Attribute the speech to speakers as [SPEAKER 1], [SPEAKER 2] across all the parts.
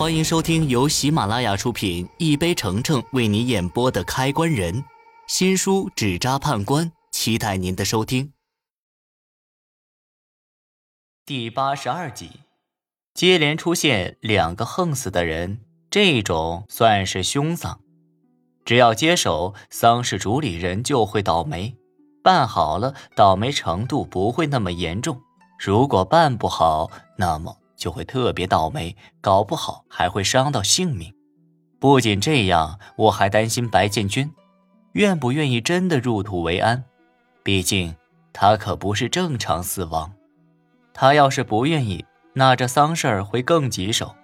[SPEAKER 1] 欢迎收听由喜马拉雅出品、一杯橙橙为你演播的《开关人》新书《纸扎判官》，期待您的收听。第八十二集，接连出现两个横死的人，这种算是凶丧。只要接手丧事主理人就会倒霉，办好了倒霉程度不会那么严重；如果办不好，那么。就会特别倒霉，搞不好还会伤到性命。不仅这样，我还担心白建军愿不愿意真的入土为安。毕竟他可不是正常死亡。他要是不愿意，那这丧事儿会更棘手。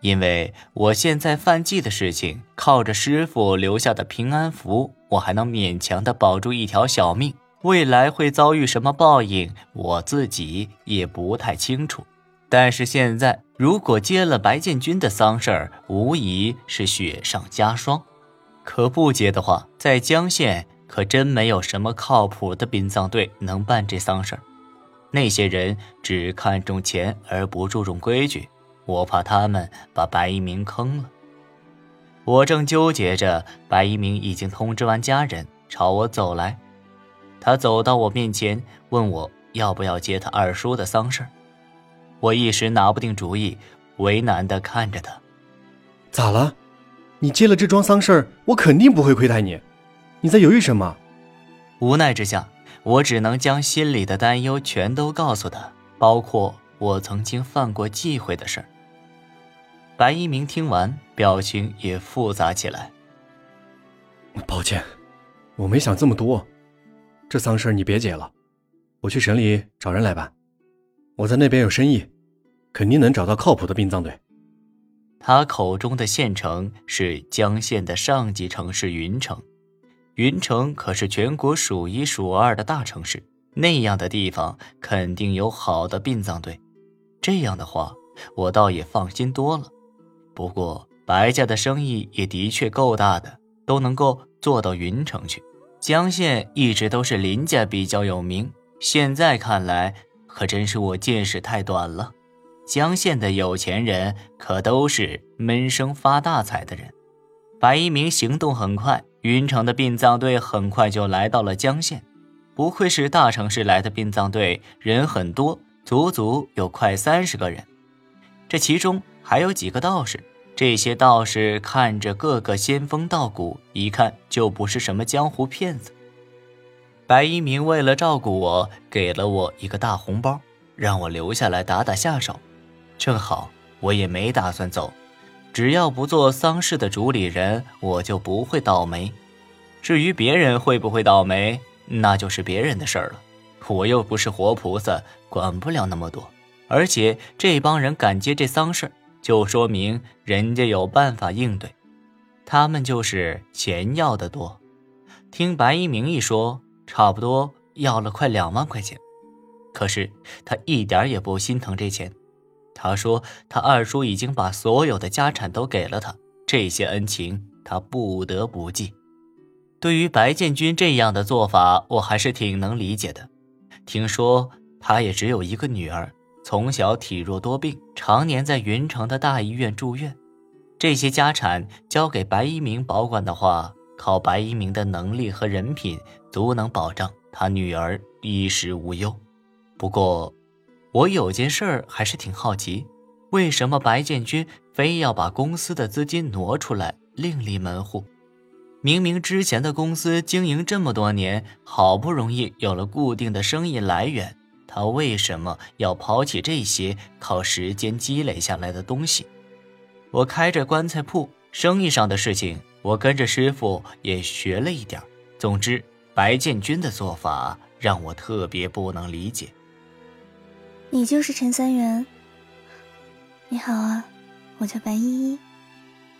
[SPEAKER 1] 因为我现在犯忌的事情，靠着师傅留下的平安符，我还能勉强的保住一条小命。未来会遭遇什么报应，我自己也不太清楚。但是现在，如果接了白建军的丧事儿，无疑是雪上加霜；可不接的话，在江县可真没有什么靠谱的殡葬队能办这丧事儿。那些人只看重钱而不注重规矩，我怕他们把白一鸣坑了。我正纠结着，白一鸣已经通知完家人，朝我走来。他走到我面前，问我要不要接他二叔的丧事儿。我一时拿不定主意，为难的看着他。
[SPEAKER 2] 咋了？你接了这桩丧事儿，我肯定不会亏待你。你在犹豫什么？
[SPEAKER 1] 无奈之下，我只能将心里的担忧全都告诉他，包括我曾经犯过忌讳的事儿。白一鸣听完，表情也复杂起来。
[SPEAKER 2] 抱歉，我没想这么多。这丧事儿你别接了，我去省里找人来办。我在那边有生意。肯定能找到靠谱的殡葬队。
[SPEAKER 1] 他口中的县城是江县的上级城市云城，云城可是全国数一数二的大城市，那样的地方肯定有好的殡葬队。这样的话，我倒也放心多了。不过白家的生意也的确够大的，都能够做到云城去。江县一直都是林家比较有名，现在看来，可真是我见识太短了。江县的有钱人可都是闷声发大财的人。白一鸣行动很快，云城的殡葬队很快就来到了江县。不愧是大城市来的殡葬队，人很多，足足有快三十个人。这其中还有几个道士，这些道士看着个个仙风道骨，一看就不是什么江湖骗子。白一鸣为了照顾我，给了我一个大红包，让我留下来打打下手。正好我也没打算走，只要不做丧事的主理人，我就不会倒霉。至于别人会不会倒霉，那就是别人的事儿了。我又不是活菩萨，管不了那么多。而且这帮人敢接这丧事，就说明人家有办法应对。他们就是钱要的多。听白一鸣一说，差不多要了快两万块钱。可是他一点也不心疼这钱。他说：“他二叔已经把所有的家产都给了他，这些恩情他不得不记。”对于白建军这样的做法，我还是挺能理解的。听说他也只有一个女儿，从小体弱多病，常年在云城的大医院住院。这些家产交给白一鸣保管的话，靠白一鸣的能力和人品，足能保障他女儿衣食无忧。不过，我有件事儿还是挺好奇，为什么白建军非要把公司的资金挪出来另立门户？明明之前的公司经营这么多年，好不容易有了固定的生意来源，他为什么要抛弃这些靠时间积累下来的东西？我开着棺材铺，生意上的事情，我跟着师傅也学了一点。总之，白建军的做法让我特别不能理解。
[SPEAKER 3] 你就是陈三元。你好啊，我叫白依依。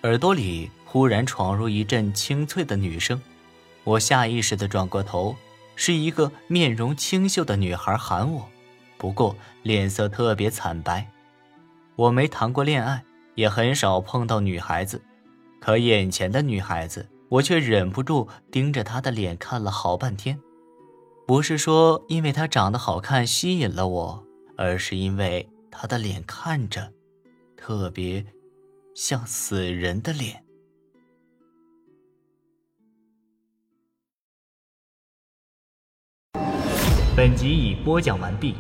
[SPEAKER 1] 耳朵里忽然闯入一阵清脆的女声，我下意识的转过头，是一个面容清秀的女孩喊我，不过脸色特别惨白。我没谈过恋爱，也很少碰到女孩子，可眼前的女孩子，我却忍不住盯着他的脸看了好半天。不是说因为他长得好看吸引了我。而是因为他的脸看着特别像死人的脸。本集已播讲完毕。